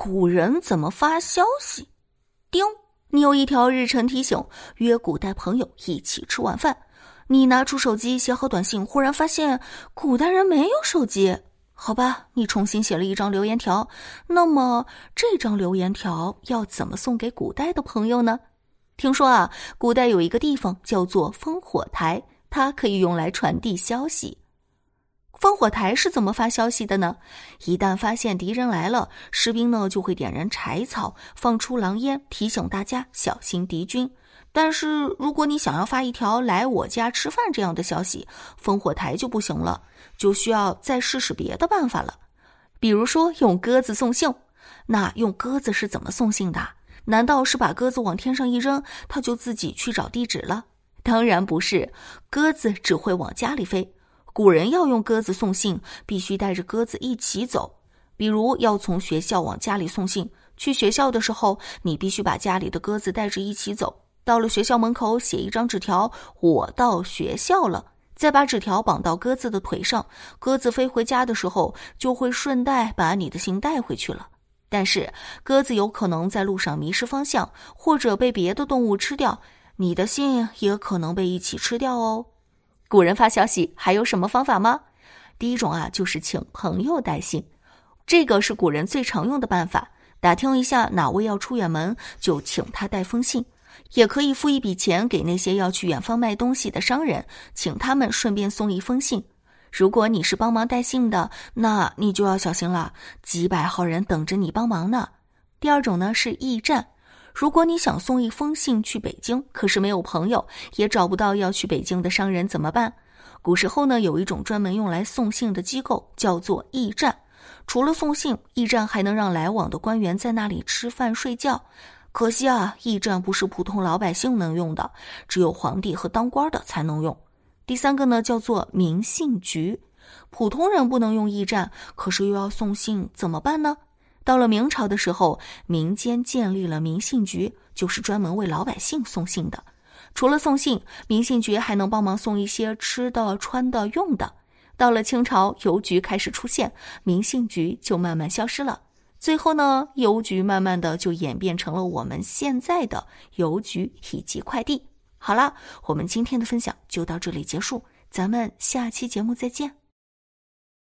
古人怎么发消息？叮，你有一条日程提醒，约古代朋友一起吃晚饭。你拿出手机写好短信，忽然发现古代人没有手机。好吧，你重新写了一张留言条。那么这张留言条要怎么送给古代的朋友呢？听说啊，古代有一个地方叫做烽火台，它可以用来传递消息。烽火台是怎么发消息的呢？一旦发现敌人来了，士兵呢就会点燃柴草，放出狼烟，提醒大家小心敌军。但是如果你想要发一条“来我家吃饭”这样的消息，烽火台就不行了，就需要再试试别的办法了。比如说用鸽子送信，那用鸽子是怎么送信的？难道是把鸽子往天上一扔，它就自己去找地址了？当然不是，鸽子只会往家里飞。古人要用鸽子送信，必须带着鸽子一起走。比如要从学校往家里送信，去学校的时候，你必须把家里的鸽子带着一起走。到了学校门口，写一张纸条：“我到学校了。”再把纸条绑到鸽子的腿上，鸽子飞回家的时候，就会顺带把你的信带回去了。但是鸽子有可能在路上迷失方向，或者被别的动物吃掉，你的信也可能被一起吃掉哦。古人发消息还有什么方法吗？第一种啊，就是请朋友带信，这个是古人最常用的办法。打听一下哪位要出远门，就请他带封信。也可以付一笔钱给那些要去远方卖东西的商人，请他们顺便送一封信。如果你是帮忙带信的，那你就要小心了，几百号人等着你帮忙呢。第二种呢是驿站。如果你想送一封信去北京，可是没有朋友，也找不到要去北京的商人，怎么办？古时候呢，有一种专门用来送信的机构，叫做驿站。除了送信，驿站还能让来往的官员在那里吃饭睡觉。可惜啊，驿站不是普通老百姓能用的，只有皇帝和当官的才能用。第三个呢，叫做民信局，普通人不能用驿站，可是又要送信，怎么办呢？到了明朝的时候，民间建立了民信局，就是专门为老百姓送信的。除了送信，民信局还能帮忙送一些吃的、穿的、用的。到了清朝，邮局开始出现，民信局就慢慢消失了。最后呢，邮局慢慢的就演变成了我们现在的邮局以及快递。好了，我们今天的分享就到这里结束，咱们下期节目再见。